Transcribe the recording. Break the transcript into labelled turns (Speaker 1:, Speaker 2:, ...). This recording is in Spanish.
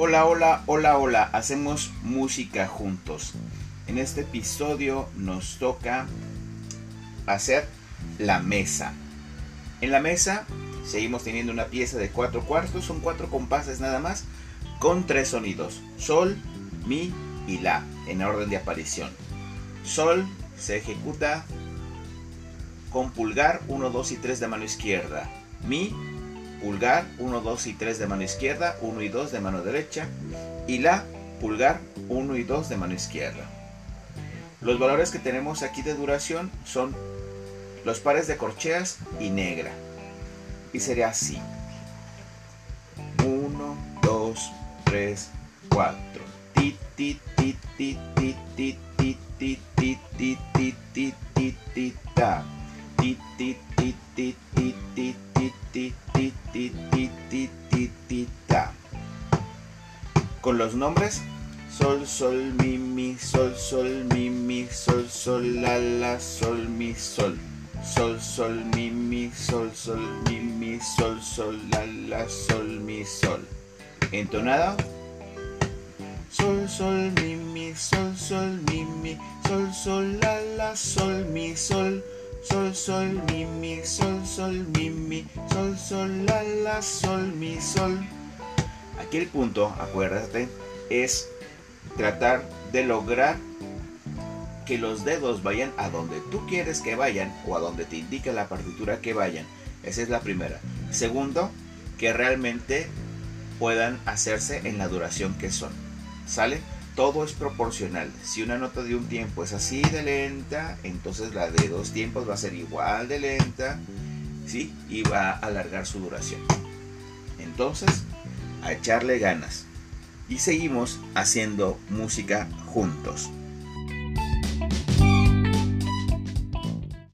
Speaker 1: Hola, hola, hola, hola, hacemos música juntos. En este episodio nos toca hacer la mesa. En la mesa seguimos teniendo una pieza de cuatro cuartos, son cuatro compases nada más, con tres sonidos, sol, mi y la, en orden de aparición. Sol se ejecuta con pulgar 1, 2 y 3 de mano izquierda. Mi, pulgar 1, 2 y 3 de mano izquierda, 1 y 2 de mano derecha. Y la, pulgar 1 y 2 de mano izquierda. Los valores que tenemos aquí de duración son los pares de corcheas y negra. Y sería así. 1, 2, 3, 4. Ti, ti, ti, ti, ti, ti, ti, ti, ti, ti, ti, ti, ti, ti. Ti, ti, ti, ti, con los nombres Sol, sol, mi, mi, sol, sol, mi, mi, sol, sol, la, la, sol, mi, sol. Sol, sol, mi, mi, sol, sol, mi, mi, sol, sol, la, la, sol, mi, sol. Entonado. Sol, sol, mi, mi, sol, sol, mi, mi, sol, sol, la, la, sol, mi, sol. Sol, sol, mi, mi, sol, sol, mi, mi, sol, sol, la, la, sol, mi, sol. Aquí el punto, acuérdate, es tratar de lograr que los dedos vayan a donde tú quieres que vayan o a donde te indica la partitura que vayan. Esa es la primera. Segundo, que realmente puedan hacerse en la duración que son. ¿Sale? Todo es proporcional. Si una nota de un tiempo es así de lenta, entonces la de dos tiempos va a ser igual de lenta, ¿sí? Y va a alargar su duración. Entonces, a echarle ganas. Y seguimos haciendo música juntos.